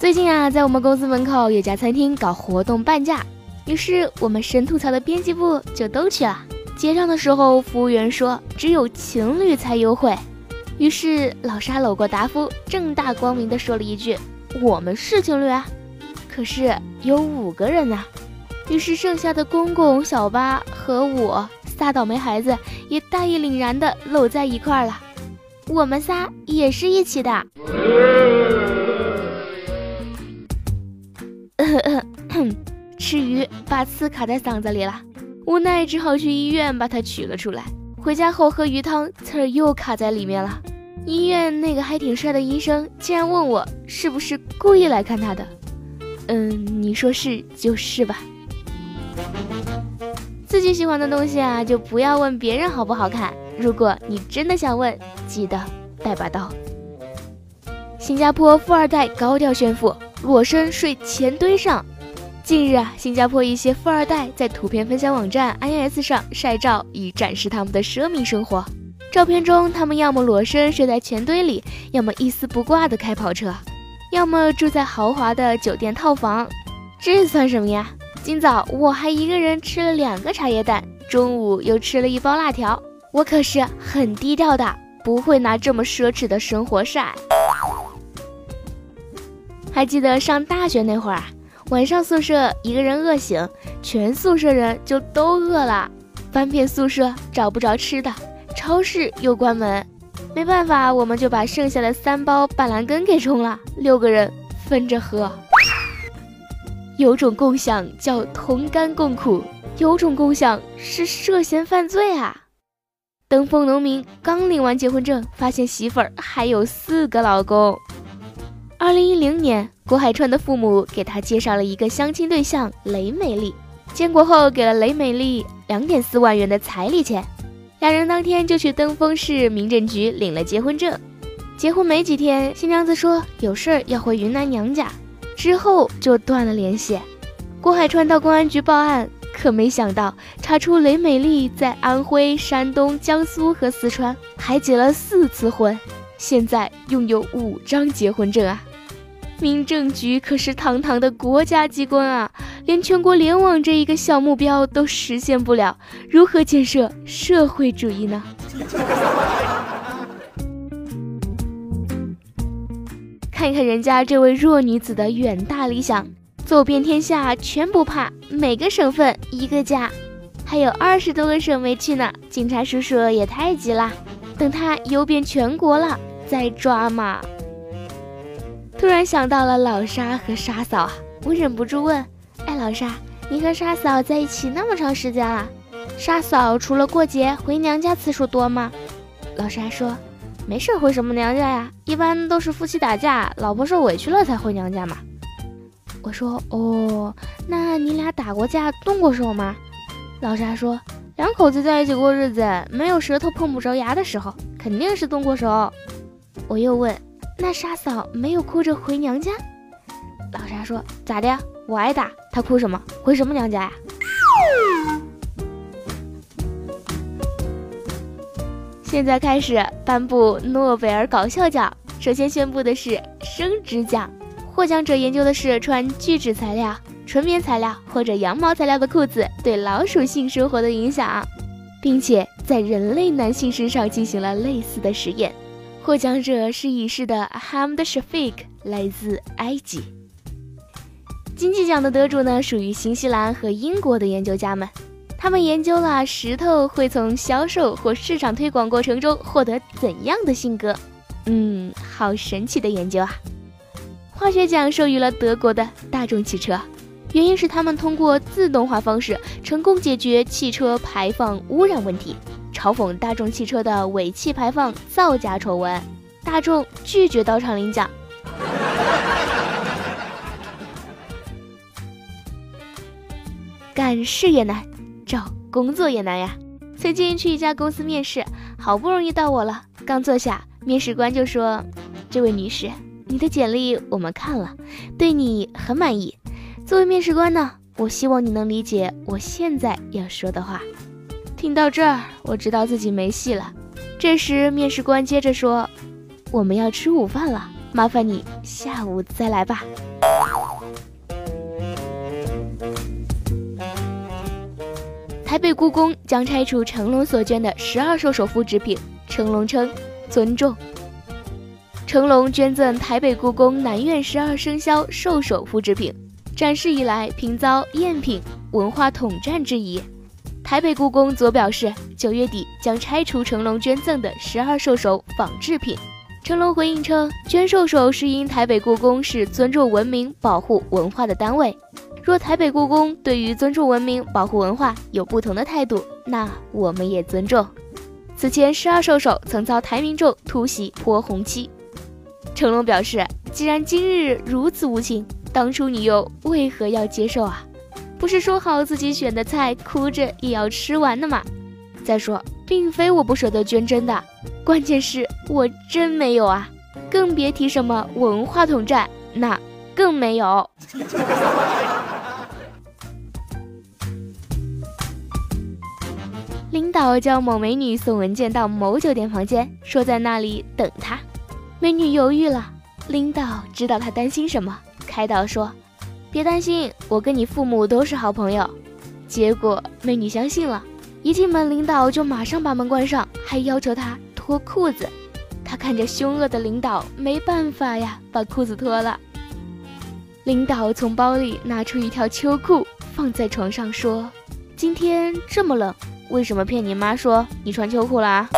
最近啊，在我们公司门口有家餐厅搞活动半价，于是我们神吐槽的编辑部就都去了。结账的时候，服务员说只有情侣才优惠，于是老沙搂过达夫，正大光明的说了一句：“我们是情侣啊，可是有五个人呢。”于是剩下的公公、小八和我仨倒霉孩子也大义凛然的搂在一块儿了。我们仨也是一起的。吃鱼把刺卡在嗓子里了，无奈只好去医院把它取了出来。回家后喝鱼汤，刺儿又卡在里面了。医院那个还挺帅的医生竟然问我是不是故意来看他的。嗯，你说是就是吧。自己喜欢的东西啊，就不要问别人好不好看。如果你真的想问，记得带把刀。新加坡富二代高调炫富。裸身睡钱堆上。近日啊，新加坡一些富二代在图片分享网站 iNS 上晒照，以展示他们的奢靡生活。照片中，他们要么裸身睡在钱堆里，要么一丝不挂的开跑车，要么住在豪华的酒店套房。这算什么呀？今早我还一个人吃了两个茶叶蛋，中午又吃了一包辣条。我可是很低调的，不会拿这么奢侈的生活晒。还记得上大学那会儿啊，晚上宿舍一个人饿醒，全宿舍人就都饿了，翻遍宿舍找不着吃的，超市又关门，没办法，我们就把剩下的三包板蓝根给冲了，六个人分着喝。有种共享叫同甘共苦，有种共享是涉嫌犯罪啊！登封农民刚领完结婚证，发现媳妇儿还有四个老公。二零一零年，郭海川的父母给他介绍了一个相亲对象雷美丽，建国后给了雷美丽两点四万元的彩礼钱，两人当天就去登封市民政局领了结婚证。结婚没几天，新娘子说有事儿要回云南娘家，之后就断了联系。郭海川到公安局报案，可没想到查出雷美丽在安徽、山东、江苏和四川还结了四次婚，现在拥有五张结婚证啊！民政局可是堂堂的国家机关啊，连全国联网这一个小目标都实现不了，如何建设社会主义呢？看看人家这位弱女子的远大理想，走遍天下全不怕，每个省份一个家，还有二十多个省没去呢。警察叔叔也太急了，等他游遍全国了再抓嘛。突然想到了老沙和沙嫂啊，我忍不住问：“哎，老沙，你和沙嫂在一起那么长时间了，沙嫂除了过节回娘家次数多吗？”老沙说：“没事，回什么娘家呀？一般都是夫妻打架，老婆受委屈了才回娘家嘛。”我说：“哦，那你俩打过架，动过手吗？”老沙说：“两口子在一起过日子，没有舌头碰不着牙的时候，肯定是动过手。”我又问。那沙嫂没有哭着回娘家。老沙说：“咋的？我挨打，她哭什么？回什么娘家呀？”现在开始颁布诺贝尔搞笑奖。首先宣布的是生殖奖，获奖者研究的是穿聚酯材料、纯棉材料或者羊毛材料的裤子对老鼠性生活的影响，并且在人类男性身上进行了类似的实验。获奖者是已逝的 Hamd Shafik，来自埃及。经济奖的得主呢，属于新西兰和英国的研究家们。他们研究了石头会从销售或市场推广过程中获得怎样的性格。嗯，好神奇的研究啊！化学奖授予了德国的大众汽车，原因是他们通过自动化方式成功解决汽车排放污染问题。嘲讽大众汽车的尾气排放造假丑闻，大众拒绝到场领奖。干事业难，找工作也难呀。最近去一家公司面试，好不容易到我了，刚坐下，面试官就说：“这位女士，你的简历我们看了，对你很满意。作为面试官呢，我希望你能理解我现在要说的话。”听到这儿，我知道自己没戏了。这时，面试官接着说：“我们要吃午饭了，麻烦你下午再来吧。”台北故宫将拆除成龙所捐的十二兽首复制品，成龙称尊重。成龙捐赠台北故宫南院十二生肖兽首复制品，展示以来频遭赝品、文化统战之疑。台北故宫昨表示，九月底将拆除成龙捐赠的十二兽首仿制品。成龙回应称，捐兽首是因台北故宫是尊重文明、保护文化的单位。若台北故宫对于尊重文明、保护文化有不同的态度，那我们也尊重。此前十二兽首曾遭台民众突袭泼红漆，成龙表示，既然今日如此无情，当初你又为何要接受啊？不是说好自己选的菜哭着也要吃完的吗？再说，并非我不舍得捐真的，关键是我真没有啊，更别提什么文化统战，那更没有。领导叫某美女送文件到某酒店房间，说在那里等他。美女犹豫了，领导知道她担心什么，开导说：“别担心，我跟你父母都是好朋友。”结果美女相信了，一进门领导就马上把门关上，还要求她脱裤子。她看着凶恶的领导，没办法呀，把裤子脱了。领导从包里拿出一条秋裤，放在床上说：“今天这么冷。”为什么骗你妈说你穿秋裤啦？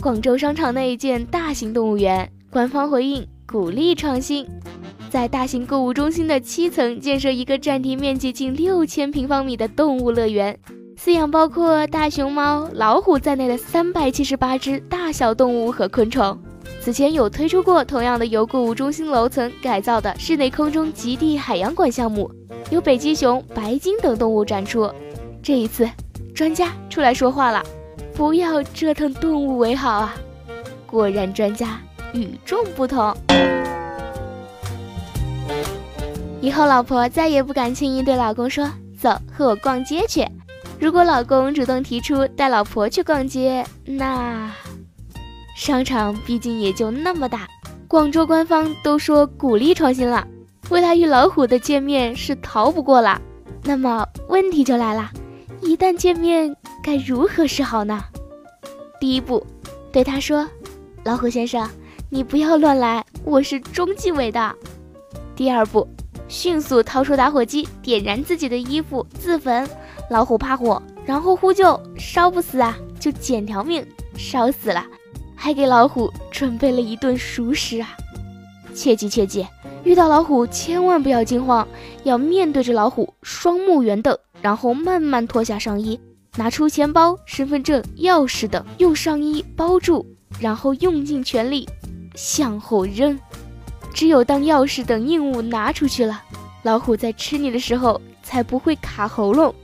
广州商场内建大型动物园，官方回应鼓励创新，在大型购物中心的七层建设一个占地面积近六千平方米的动物乐园，饲养包括大熊猫、老虎在内的三百七十八只大小动物和昆虫。此前有推出过同样的由购物中心楼层改造的室内空中极地海洋馆项目。有北极熊、白鲸等动物展出。这一次，专家出来说话了：“不要折腾动物为好啊！”果然，专家与众不同。以后，老婆再也不敢轻易对老公说：“走，和我逛街去。”如果老公主动提出带老婆去逛街，那商场毕竟也就那么大。广州官方都说鼓励创新了。未来与老虎的见面是逃不过了，那么问题就来了，一旦见面该如何是好呢？第一步，对他说：“老虎先生，你不要乱来，我是中纪委的。”第二步，迅速掏出打火机，点燃自己的衣服自焚，老虎怕火，然后呼救，烧不死啊，就捡条命，烧死了，还给老虎准备了一顿熟食啊！切记切记。遇到老虎，千万不要惊慌，要面对着老虎，双目圆瞪，然后慢慢脱下上衣，拿出钱包、身份证、钥匙等，用上衣包住，然后用尽全力向后扔。只有当钥匙等硬物拿出去了，老虎在吃你的时候才不会卡喉咙。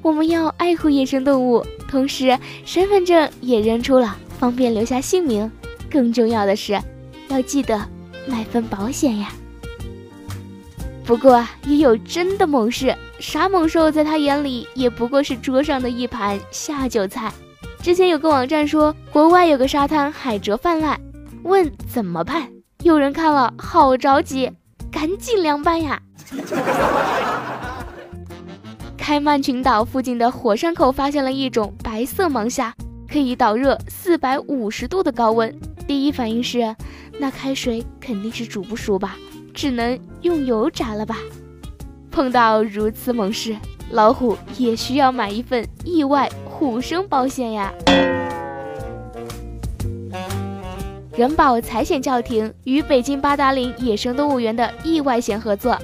我们要爱护野生动物，同时身份证也扔出了，方便留下姓名。更重要的是，要记得买份保险呀。不过也有真的猛士，啥猛兽在他眼里也不过是桌上的一盘下酒菜。之前有个网站说，国外有个沙滩海蜇泛滥，问怎么办？有人看了好着急，赶紧凉拌呀！开曼群岛附近的火山口发现了一种白色盲虾，可以导热四百五十度的高温。第一反应是，那开水肯定是煮不熟吧。只能用油炸了吧。碰到如此猛事，老虎也需要买一份意外虎生保险呀。人保财险叫停与北京八达岭野生动物园的意外险合作。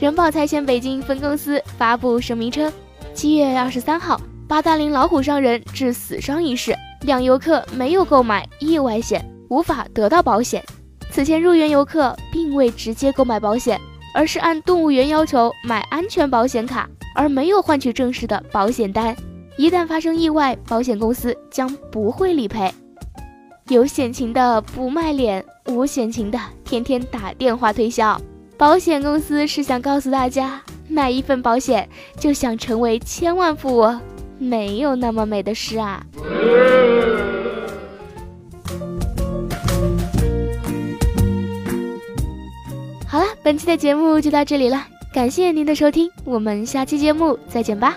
人保财险北京分公司发布声明称，七月二十三号，八达岭老虎伤人致死伤一事，两游客没有购买意外险，无法得到保险。此前入园游客并未直接购买保险，而是按动物园要求买安全保险卡，而没有换取正式的保险单。一旦发生意外，保险公司将不会理赔。有险情的不卖脸，无险情的天天打电话推销。保险公司是想告诉大家，买一份保险就想成为千万富翁，没有那么美的事啊。好了，本期的节目就到这里了，感谢您的收听，我们下期节目再见吧。